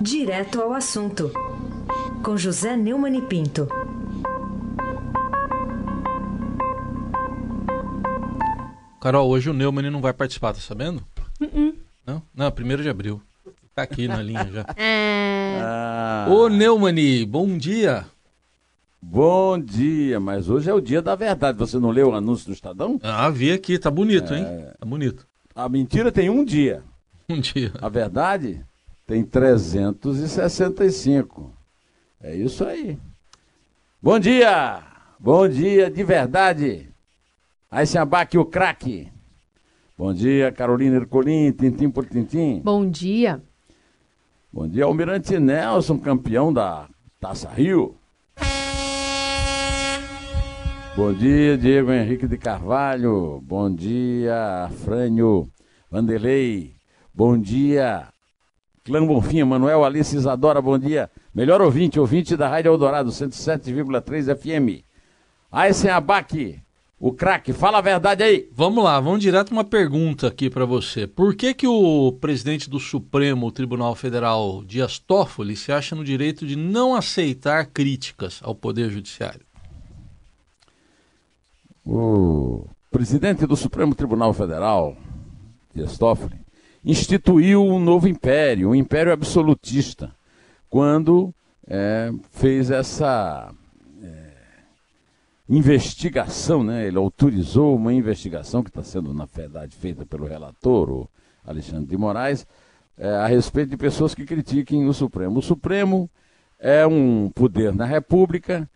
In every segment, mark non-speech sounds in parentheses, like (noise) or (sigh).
Direto ao assunto, com José Neumann e Pinto. Carol, hoje o Neumann não vai participar, tá sabendo? Não? Não, primeiro de abril. Tá aqui na linha já. (laughs) Ah, Ô Neumann, bom dia. bom dia, mas hoje é o dia da verdade. Você não leu o anúncio do Estadão? Ah, vi aqui, tá bonito, hein? Tá bonito. A mentira tem um dia. (laughs) Um dia. A verdade tem 365. É isso aí. Bom dia! Bom dia de verdade. Aí se abaque o craque. Bom dia, Carolina Ercolim, tintim por tintim. Bom dia. Bom dia, Almirante Nelson, campeão da Taça Rio. Bom dia, Diego Henrique de Carvalho. Bom dia, Frânio Vanderlei. Bom dia, Clã Bonfim, Manuel Alice Isadora. Bom dia. Melhor ouvinte, ouvinte da Rádio Eldorado, 107,3 FM. Aí sem abaque, o craque, fala a verdade aí. Vamos lá, vamos direto uma pergunta aqui pra você. Por que que o presidente do Supremo Tribunal Federal, Dias Toffoli, se acha no direito de não aceitar críticas ao Poder Judiciário? O presidente do Supremo Tribunal Federal, Dias Toffoli, instituiu um novo império, um império absolutista, quando eh, fez essa eh, investigação, né? ele autorizou uma investigação que está sendo, na verdade, feita pelo relator, o Alexandre de Moraes, eh, a respeito de pessoas que critiquem o Supremo. O Supremo é um poder na República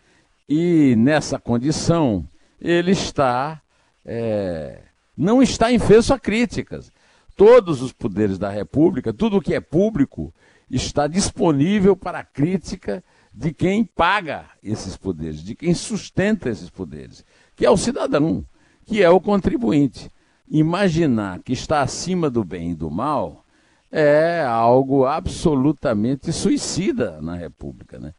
e, nessa condição, ele está é, não está infeso a críticas. Todos os poderes da República, tudo o que é público, está disponível para a crítica de quem paga esses poderes, de quem sustenta esses poderes, que é o cidadão, que é o contribuinte. Imaginar que está acima do bem e do mal é algo absolutamente suicida na República. Né?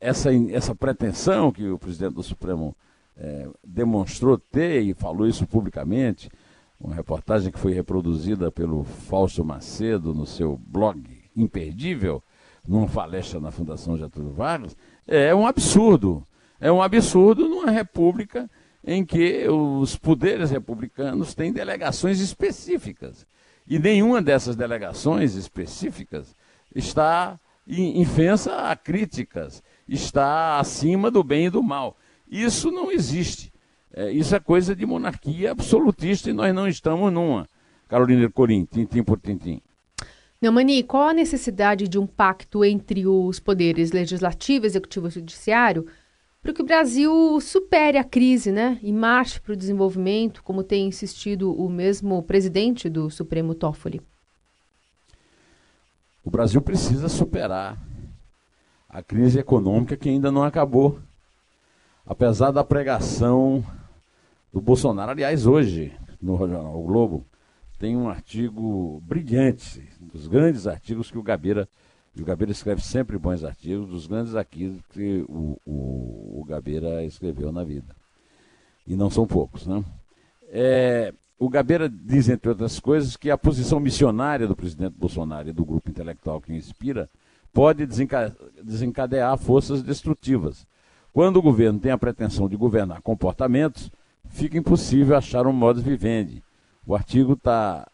Essa, essa pretensão que o presidente do Supremo eh, demonstrou ter e falou isso publicamente, uma reportagem que foi reproduzida pelo Fausto Macedo no seu blog imperdível, numa palestra na Fundação Getúlio Vargas, é um absurdo. É um absurdo numa república em que os poderes republicanos têm delegações específicas. E nenhuma dessas delegações específicas está in- infensa a críticas, está acima do bem e do mal. Isso não existe. É, isso é coisa de monarquia absolutista e nós não estamos numa. Carolina Corim, tintim por tintim. Neumani, qual a necessidade de um pacto entre os poderes legislativo, executivo e judiciário para que o Brasil supere a crise né, e marche para o desenvolvimento, como tem insistido o mesmo presidente do Supremo Toffoli? O Brasil precisa superar a crise econômica que ainda não acabou. Apesar da pregação do Bolsonaro, aliás, hoje, no jornal O Globo, tem um artigo brilhante, dos grandes artigos que o Gabeira, o Gabeira escreve sempre bons artigos, dos grandes artigos que o, o, o Gabeira escreveu na vida. E não são poucos, né? É, o Gabeira diz, entre outras coisas, que a posição missionária do presidente Bolsonaro e do grupo intelectual que o inspira pode desenca- desencadear forças destrutivas. Quando o governo tem a pretensão de governar comportamentos, fica impossível achar um modus vivendi. O artigo está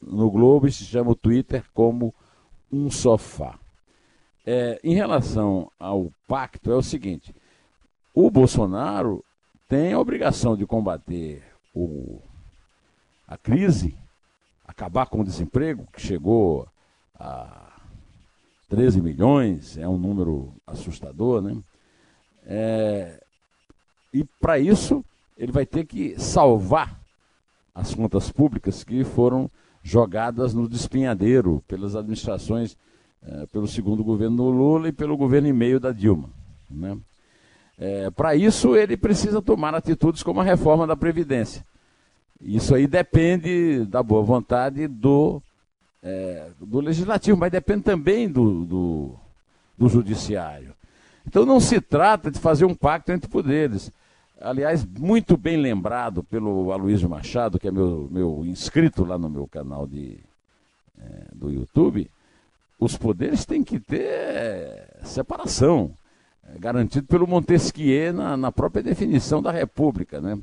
no Globo e se chama o Twitter como um sofá. É, em relação ao pacto, é o seguinte: o Bolsonaro tem a obrigação de combater o, a crise, acabar com o desemprego, que chegou a 13 milhões, é um número assustador, né? É, e para isso, ele vai ter que salvar as contas públicas que foram jogadas no despinhadeiro pelas administrações, eh, pelo segundo governo do Lula e pelo governo e meio da Dilma. Né? para isso, ele precisa tomar atitudes como a reforma da Previdência. Isso aí depende da boa vontade do, eh, do Legislativo, mas depende também do, do, do Judiciário. Então não se trata de fazer um pacto entre poderes. Aliás, muito bem lembrado pelo Aloysio Machado, que é meu, meu inscrito lá no meu canal de, eh, do YouTube, os poderes têm que ter separação, é, garantido pelo Montesquieu na, na, própria definição da República. Né?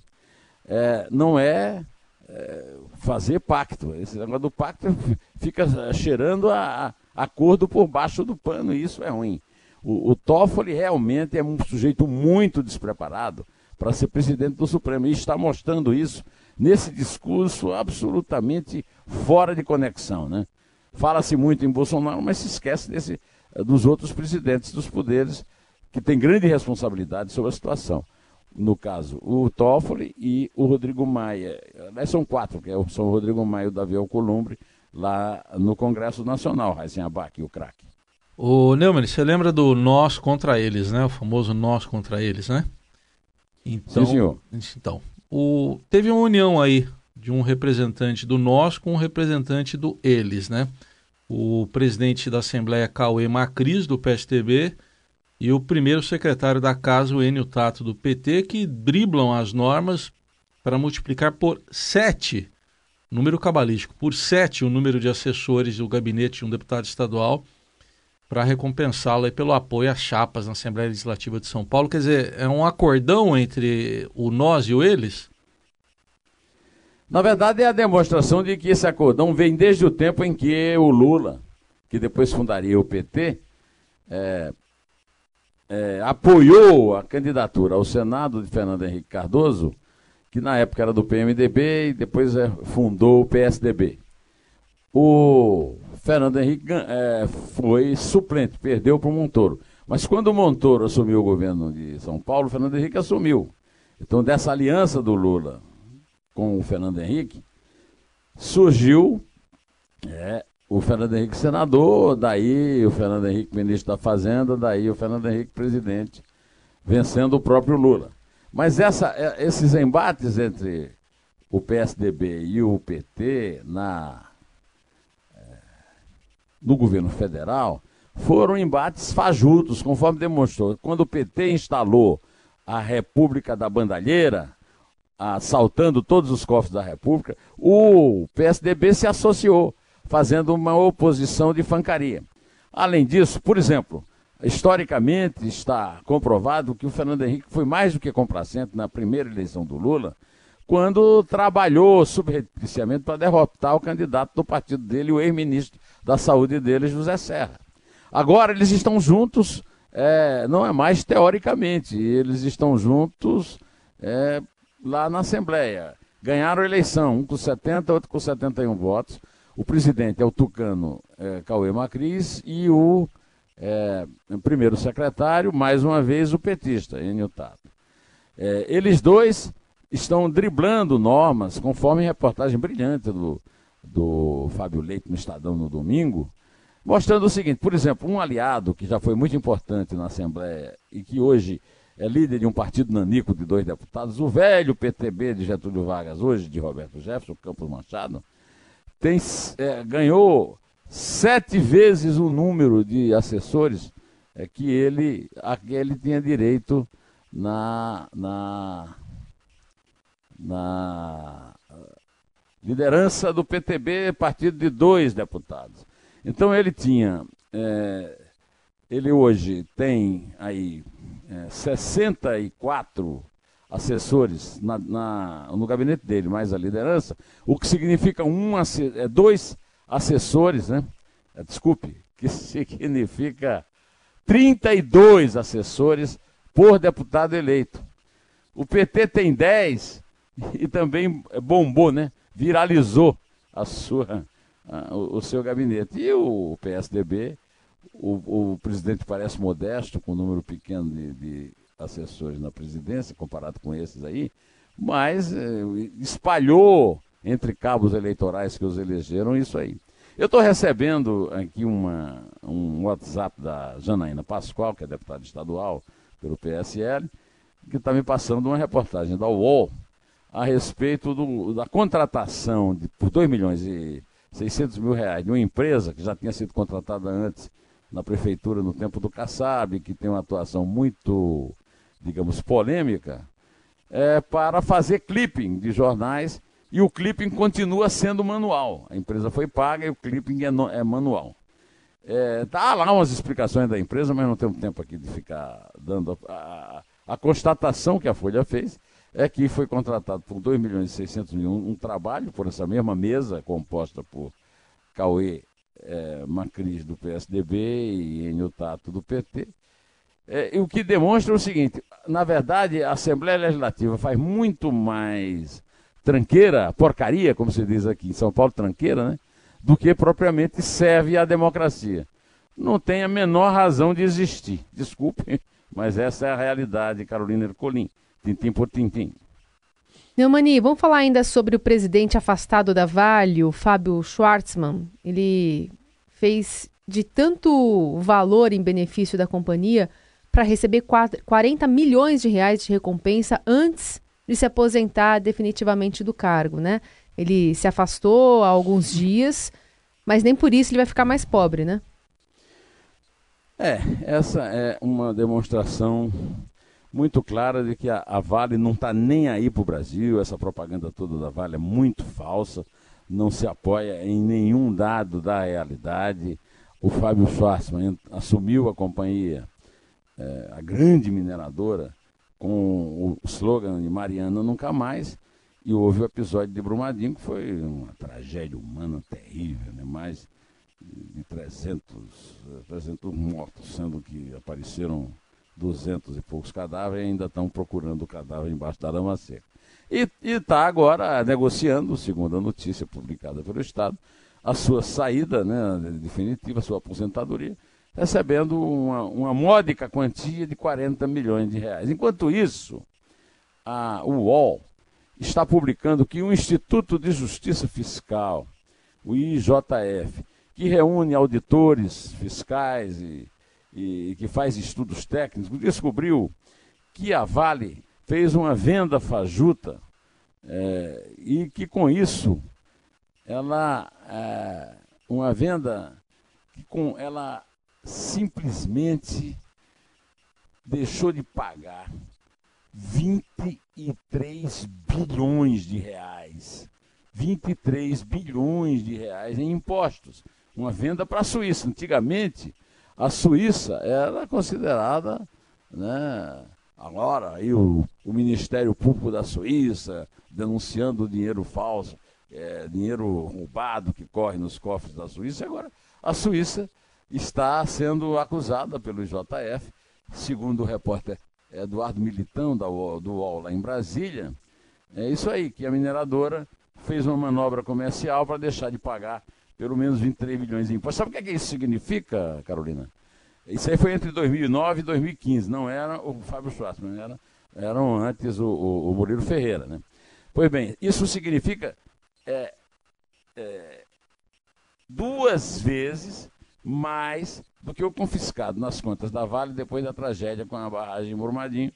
É, não é, é, fazer pacto. Esse negócio do pacto (laughs) fica cheirando a, a acordo por baixo do pano, e isso é ruim. O, o Toffoli realmente é um sujeito muito despreparado para ser presidente do Supremo, e está mostrando isso nesse discurso absolutamente fora de conexão. Né? Fala-se muito em Bolsonaro, mas se esquece desse, dos outros presidentes dos poderes que têm grande responsabilidade sobre a situação. No caso, o Toffoli e o Rodrigo Maia. São quatro, que é são o Rodrigo Maia e o Davi Alcolumbre, lá no Congresso Nacional, Raíssen Abac, o craque. O Neumann, você lembra do nós contra eles, né? O famoso nós contra eles, né? Então, Sim, senhor. Então, o, teve uma união aí de um representante do nós com um representante do eles, né? O presidente da Assembleia, Cauê Macris, do PSTB, e o primeiro secretário da Casa, o Enio Tato, do PT, que driblam as normas para multiplicar por sete, número cabalístico, por sete o número de assessores do gabinete de um deputado estadual para recompensá-lo pelo apoio às chapas na Assembleia Legislativa de São Paulo. Quer dizer, é um acordão entre o nós e o eles? Na verdade, é a demonstração de que esse acordão vem desde o tempo em que o Lula, que depois fundaria o PT, é, é, apoiou a candidatura ao Senado de Fernando Henrique Cardoso, que na época era do PMDB e depois é, fundou o PSDB. O Fernando Henrique é, foi suplente, perdeu para o Montoro. Mas quando o Montoro assumiu o governo de São Paulo, Fernando Henrique assumiu. Então, dessa aliança do Lula com o Fernando Henrique, surgiu é, o Fernando Henrique senador, daí o Fernando Henrique ministro da Fazenda, daí o Fernando Henrique presidente, vencendo o próprio Lula. Mas essa, é, esses embates entre o PSDB e o PT na do governo federal foram embates fajutos, conforme demonstrou. Quando o PT instalou a República da Bandalheira, assaltando todos os cofres da República, o PSDB se associou, fazendo uma oposição de fancaria. Além disso, por exemplo, historicamente está comprovado que o Fernando Henrique foi mais do que complacente na primeira eleição do Lula, quando trabalhou subrepticiamente para derrotar o candidato do partido dele, o ex-ministro da saúde dele, José Serra. Agora eles estão juntos, é, não é mais teoricamente, eles estão juntos é, lá na Assembleia. Ganharam a eleição, um com 70, outro com 71 votos. O presidente é o tucano é, Cauê Macris e o é, primeiro secretário, mais uma vez, o petista, Enio Tato. É, eles dois estão driblando normas, conforme reportagem brilhante do, do Fábio Leite no Estadão no domingo, mostrando o seguinte: por exemplo, um aliado que já foi muito importante na Assembleia e que hoje é líder de um partido nanico de dois deputados, o velho PTB de Getúlio Vargas, hoje de Roberto Jefferson, Campos Machado, tem, é, ganhou sete vezes o número de assessores é, que, ele, a que ele tinha direito na, na, na liderança do PTB, partido de dois deputados. Então ele tinha, é, ele hoje tem aí é, 64 assessores na, na, no gabinete dele, mais a liderança, o que significa um, é, dois assessores, né? É, desculpe, (laughs) que significa 32 assessores por deputado eleito. O PT tem 10 (laughs) e também bombou, né? viralizou a sua, a, o, seu gabinete. E o, PSDB, o, o, presidente parece modesto, com um número pequeno de, de assessores na presidência, comparado com esses aí, mas eh, espalhou entre cabos eleitorais que os elegeram isso aí. Eu estou recebendo aqui uma, um WhatsApp da Janaína Pascoal, que é deputada estadual pelo PSL, que está me passando uma reportagem da UOL a respeito do, da contratação de, por 2 milhões e 600 mil reais de uma empresa que já tinha sido contratada antes na prefeitura no tempo do Kassab, que tem uma atuação muito, digamos, polêmica, é, para fazer clipping de jornais e o clipping continua sendo manual. A empresa foi paga e o clipping é, no, é manual. É, tá lá umas explicações da empresa, mas não temos tempo aqui de ficar dando a, a, a constatação que a Folha fez é que foi contratado por 2 milhões e 600 mil um, trabalho por essa mesma mesa composta por Cauê é, Macris do PSDB e Enio Tato do PT. É, o que demonstra o seguinte: na verdade, a Assembleia Legislativa faz muito mais tranqueira, porcaria, como se diz aqui em São Paulo, tranqueira, né? Do que propriamente serve à democracia. Não tem a menor razão de existir. Desculpe, (laughs) mas essa é a realidade, Carolina Ercolim. Tintim por tintim. Neumani, vamos falar ainda sobre o presidente afastado da Vale, o Fábio Schwartzman. Ele fez de tanto valor em benefício da companhia para receber 40 milhões de reais de recompensa antes de se aposentar definitivamente do cargo, né? Ele se afastou há alguns dias, mas nem por isso ele vai ficar mais pobre, né? É, essa é uma demonstração muito clara de que a, a Vale não está nem aí para o Brasil, essa propaganda toda da Vale é muito falsa, não se apoia em nenhum dado da realidade. O Fábio Schwarzman assumiu a companhia, é, a grande mineradora, com o slogan de Mariana Nunca Mais, e houve o episódio de Brumadinho, que foi uma tragédia humana terrível, né? mais de 300, 300 mortos, sendo que apareceram duzentos e poucos cadáveres ainda estão procurando o cadáver embaixo da lama seca. E está agora negociando, segundo a notícia publicada pelo Estado, a sua saída né, definitiva, a sua aposentadoria, recebendo uma, uma módica quantia de 40 milhões de reais. Enquanto isso, a, UOL está publicando que o Instituto de Justiça Fiscal, o IJF, que reúne auditores fiscais e e que faz estudos técnicos, descobriu que a Vale fez uma venda fajuta é, e que com isso ela é, uma venda que com ela simplesmente deixou de pagar 23 bilhões de reais. 23 bilhões de reais em impostos. Uma venda para a Suíça. Antigamente, a Suíça era considerada, né, agora aí o, o Ministério Público da Suíça denunciando dinheiro falso, é, dinheiro roubado que corre nos cofres da Suíça, agora a Suíça está sendo acusada pelo JF, segundo o repórter Eduardo Militão da UOL, do UOL lá em Brasília, é isso aí, que a mineradora fez uma manobra comercial para deixar de pagar pelo menos 23 milhões de impostos. Sabe o que, é que isso significa, Carolina? Isso aí foi entre 2009 e 2015, não era o Fábio Schwartzman, era, eram antes o, o, o Murilo Ferreira. Né? Pois bem, isso significa é, é, duas vezes mais do que o confiscado nas contas da Vale depois da tragédia com a barragem de Murmadinho,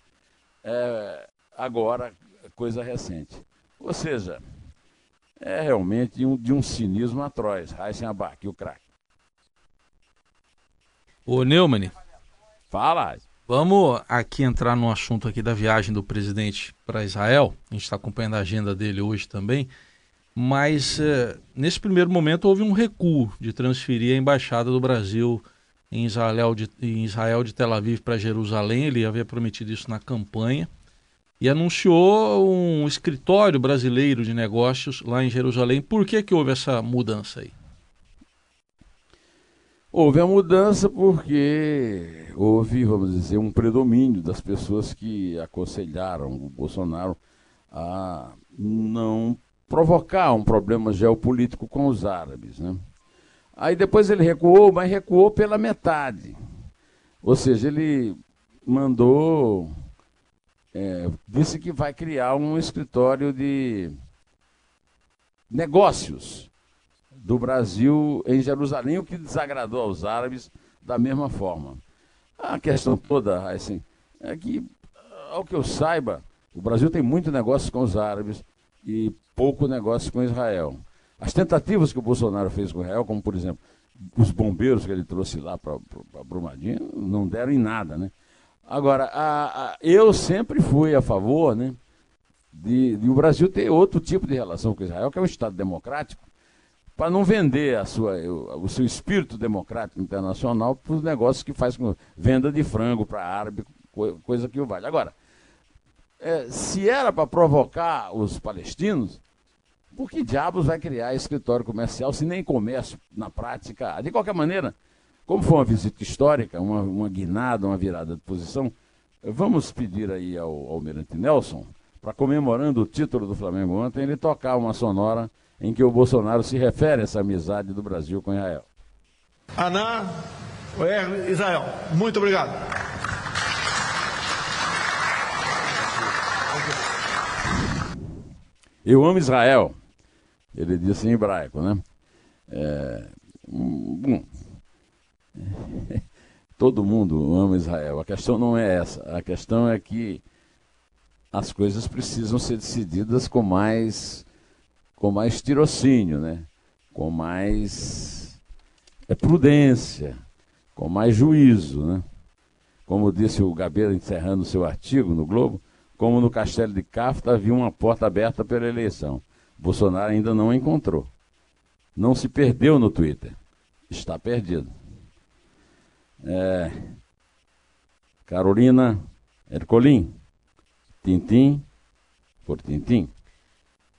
é, agora, coisa recente. Ou seja, é realmente um, de um cinismo atroz. Raíssen Abac, o craque. Ô Neumann. Fala. Vamos aqui entrar no assunto aqui da viagem do presidente para Israel. A gente está acompanhando a agenda dele hoje também. Mas eh, nesse primeiro momento houve um recuo de transferir a embaixada do Brasil em Israel de, em Israel de Tel Aviv para Jerusalém. Ele havia prometido isso na campanha e anunciou um escritório brasileiro de negócios lá em Jerusalém. Por que, que houve essa mudança aí? Houve a mudança porque houve, vamos dizer, um predomínio das pessoas que aconselharam o Bolsonaro a não provocar um problema geopolítico com os árabes. Né? Aí depois ele recuou, mas recuou pela metade. Ou seja, ele mandou é, disse que vai criar um escritório de negócios do Brasil em Jerusalém, o que desagradou aos árabes da mesma forma. A questão toda, assim, é que, ao que eu saiba, o Brasil tem muito negócio com os árabes e pouco negócio com Israel. As tentativas que o Bolsonaro fez com Israel, como por exemplo, os bombeiros que ele trouxe lá para Brumadinho, não deram em nada, né? Agora, a, a, eu sempre fui a favor né, de, de, o Brasil ter outro tipo de relação com Israel, que é um Estado democrático, para não vender a sua, o seu espírito democrático internacional para os negócios que faz com venda de frango para árabe, coisa que o vale. Agora, é, se era para provocar os palestinos, por que diabos vai criar escritório comercial se nem comércio na prática? De qualquer maneira, como foi uma visita histórica, uma, uma guinada, uma virada de posição, vamos pedir aí ao Almirante Nelson, para comemorando o título do Flamengo ontem, ele tocar uma sonora em que o Bolsonaro se refere a essa amizade do Brasil com Israel. Aná, Israel, muito obrigado. Eu amo Israel. Ele disse em hebraico, né? É, bom, (laughs) todo mundo ama Israel. A questão não é essa. A questão é que as coisas precisam ser decididas com mais com mais tirocínio, né? com mais é, prudência, com mais juízo. Né? Como disse o Gabeira encerrando seu artigo no Globo, como no Castelo de Cafta havia uma porta aberta pela eleição. Bolsonaro ainda não a encontrou. Não se perdeu no Twitter. Está perdido. É... Carolina Ercolim, Tintim por Tintim.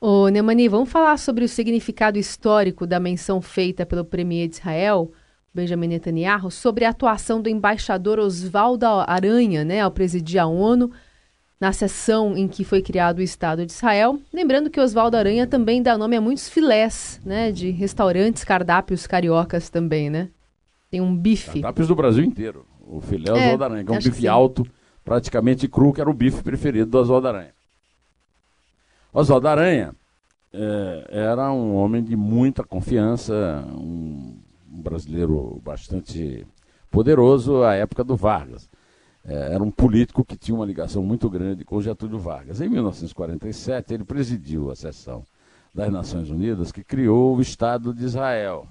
Ô, Neumani, vamos falar sobre o significado histórico da menção feita pelo premier de Israel, Benjamin Netanyahu, sobre a atuação do embaixador Oswaldo Aranha, né, ao presidir a ONU, na sessão em que foi criado o Estado de Israel. Lembrando que Oswaldo Aranha também dá nome a muitos filés, né, de restaurantes, cardápios cariocas também, né? Tem um bife. Cardápios do Brasil inteiro. O filé é, Oswaldo Aranha, que é um bife alto, praticamente cru, que era o bife preferido do Oswaldo Aranha. Oswaldo Aranha é, era um homem de muita confiança, um, um brasileiro bastante poderoso à época do Vargas. É, era um político que tinha uma ligação muito grande com Getúlio Vargas. Em 1947, ele presidiu a sessão das Nações Unidas que criou o Estado de Israel.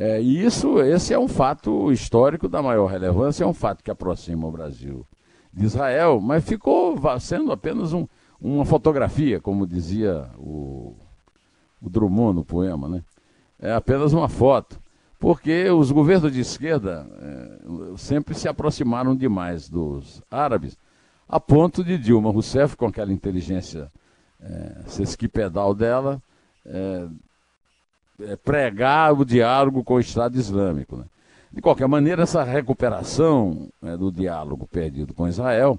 É, e isso, esse é um fato histórico da maior relevância, é um fato que aproxima o Brasil de Israel, mas ficou sendo apenas um, uma fotografia, como dizia o, o Drummond no poema, né? É apenas uma foto, porque os governos de esquerda é, sempre se aproximaram demais dos árabes, a ponto de Dilma Rousseff, com aquela inteligência é, sesquipedal dela, é, pregar o diálogo com o Estado Islâmico. Né? De qualquer maneira, essa recuperação né, do diálogo perdido com Israel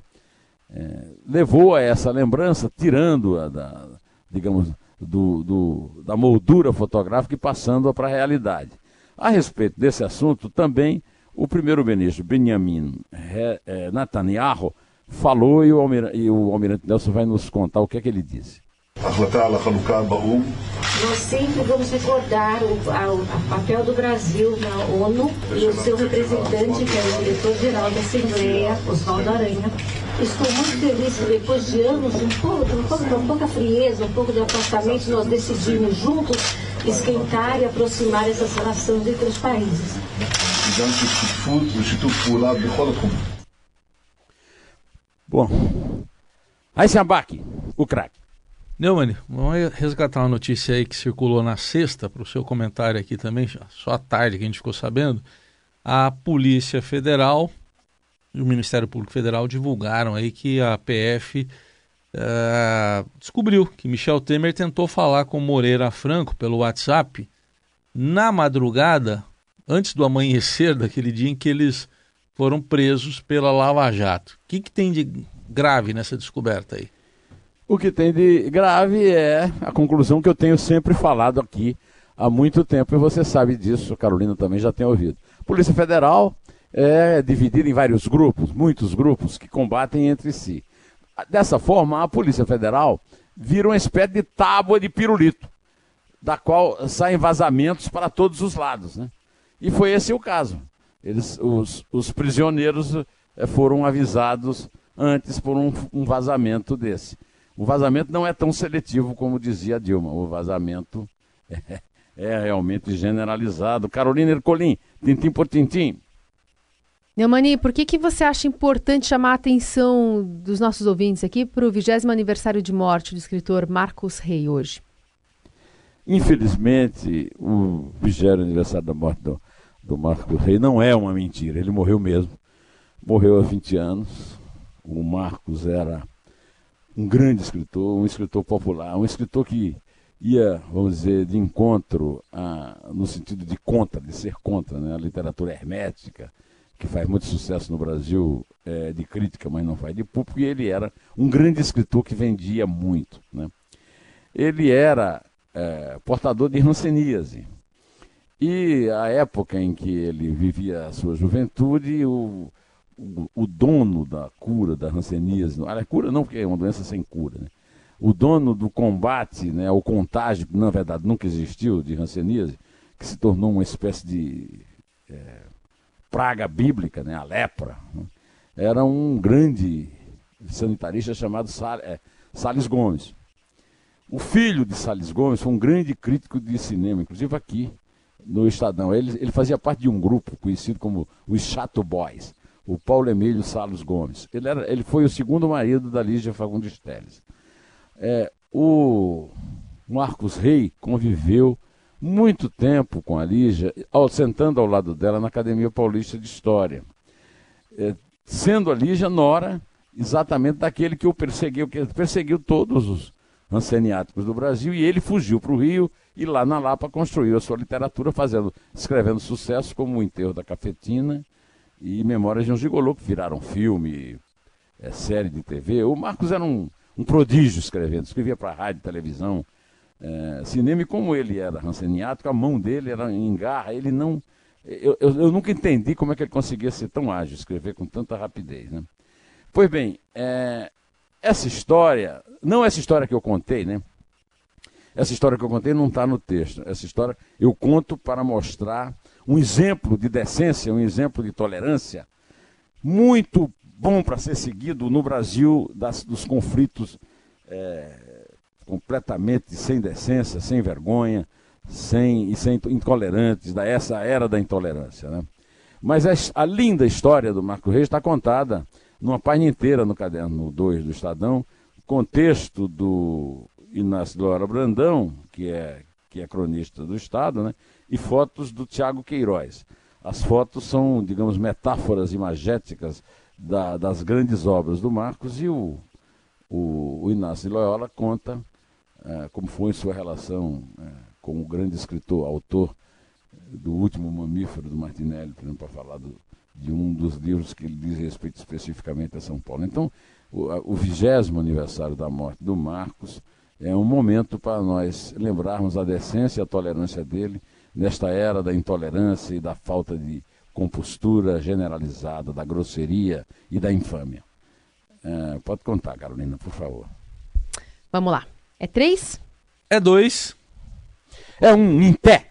é, levou a essa lembrança, tirando-a da, digamos, do, do, da moldura fotográfica e passando-a para a realidade. A respeito desse assunto, também o primeiro-ministro Benjamin é, Netanyahu falou e o, almirante, e o almirante Nelson vai nos contar o que é que ele disse. Nós sempre vamos recordar o a, papel do Brasil na ONU e o seu representante, que é o diretor-geral da Assembleia, Oswaldo Aranha, Estou muito feliz que depois de anos, um pouco, um pouco, uma pouca frieza, um pouco de afastamento, nós decidimos juntos esquentar e aproximar essas relações entre os países. Bom, aí Sambac, o craque. Neumann, vamos resgatar uma notícia aí que circulou na sexta, para o seu comentário aqui também, só à tarde que a gente ficou sabendo. A Polícia Federal e o Ministério Público Federal divulgaram aí que a PF uh, eh, descobriu que Michel Temer tentou falar com Moreira Franco pelo WhatsApp na madrugada, antes do amanhecer daquele dia em que eles foram presos pela Lava Jato. O que, que tem de grave nessa descoberta aí? O que tem de grave é a conclusão que eu tenho sempre falado aqui há muito tempo, e você sabe disso, Carolina também já tem ouvido. Polícia Federal é dividida em vários grupos, muitos grupos que combatem entre si. Dessa forma, a Polícia Federal vira uma espécie de tábua de pirulito, da qual saem vazamentos para todos os lados. Né? E foi esse o caso. Eles, os, os prisioneiros é, foram avisados antes por um, um vazamento desse. O vazamento não é tão seletivo como dizia Dilma. O vazamento (laughs) é, é realmente generalizado. Carolina Ercolim, tintim por tintim. Neumani, por que, que você acha importante chamar a atenção dos nossos ouvintes aqui para o vigésimo aniversário de morte do escritor Marcos Rey hoje? Infelizmente, o vigésimo aniversário da morte do, do Marcos Rey não é uma mentira, ele morreu mesmo. Morreu há 20 anos. O Marcos era um grande escritor, um escritor popular, um escritor que ia, vamos dizer, de encontro a, no sentido de contra, de ser contra, né? a literatura hermética, que faz muito sucesso no Brasil, é, de crítica, mas não faz de público, e ele era um grande escritor que vendia muito. Né? Ele era é, portador de ranceníase. E a época em que ele vivia a sua juventude, o, o, dono da cura da ranceníase, a cura não, porque é uma doença sem cura, né? o dono do combate, né, o contágio, que na verdade nunca existiu, de ranceníase, que se tornou uma espécie de é, praga bíblica, né, a lepra, né, era um grande sanitarista chamado Sal, é, Salles Gomes. O filho de Salles Gomes foi um grande crítico de cinema, inclusive aqui no Estadão. Ele, ele fazia parte de um grupo conhecido como os Chato Boys, o Paulo Emílio Salles Gomes. Ele, era, ele foi o segundo marido da Lígia Fagundes Teles. É, o Marcos Rey conviveu muito tempo com a Lígia, ao, sentando ao lado dela na Academia Paulista de História. É, sendo a Lígia nora exatamente daquele que o perseguiu, que perseguiu todos os anceniáticos do Brasil, e ele fugiu para o Rio e lá na Lapa construiu a sua literatura, fazendo, escrevendo sucesso como O Enterro da Cafetina e Memórias de um Gigolô, que viraram filme, é, série de TV. O Marcos era um, um prodígio escrevendo, escrevia para rádio, televisão, é, cinema, e como ele era ranceniático, a mão dele era em garra, ele não. Eu, eu, eu, nunca entendi como é que ele conseguia ser tão ágil, escrever com tanta rapidez. Né? Pois bem, é, essa história, não essa história que eu contei, né? Essa história que eu contei não está no texto. Essa história eu conto para mostrar um exemplo de decência, um exemplo de tolerância muito bom para ser seguido no Brasil das, dos conflitos é, completamente sem decência, sem vergonha, sem, e sem intolerantes, da essa era da intolerância. Né? Mas a, a linda história do Marco Reis está contada numa página inteira no caderno 2 do Estadão, contexto do Inácio Lora Brandão, que é, que é cronista do Estado, né? E fotos do Tiago Queiroz. As fotos são, digamos, metáforas imagéticas da, das grandes obras do Marcos e o, o, o Inácio de Loyola conta é, como foi sua relação é, com o grande escritor, autor do último mamífero do Martinelli, para falar do, de um dos livros que diz respeito especificamente a São Paulo. Então, o vigésimo aniversário da morte do Marcos é um momento para nós lembrarmos a decência e a tolerância dele nesta era da intolerância e da falta de compostura generalizada, da grosseria e da infâmia. É, pode contar, Carolina, por favor. Vamos lá. É três? É dois. É um em pé.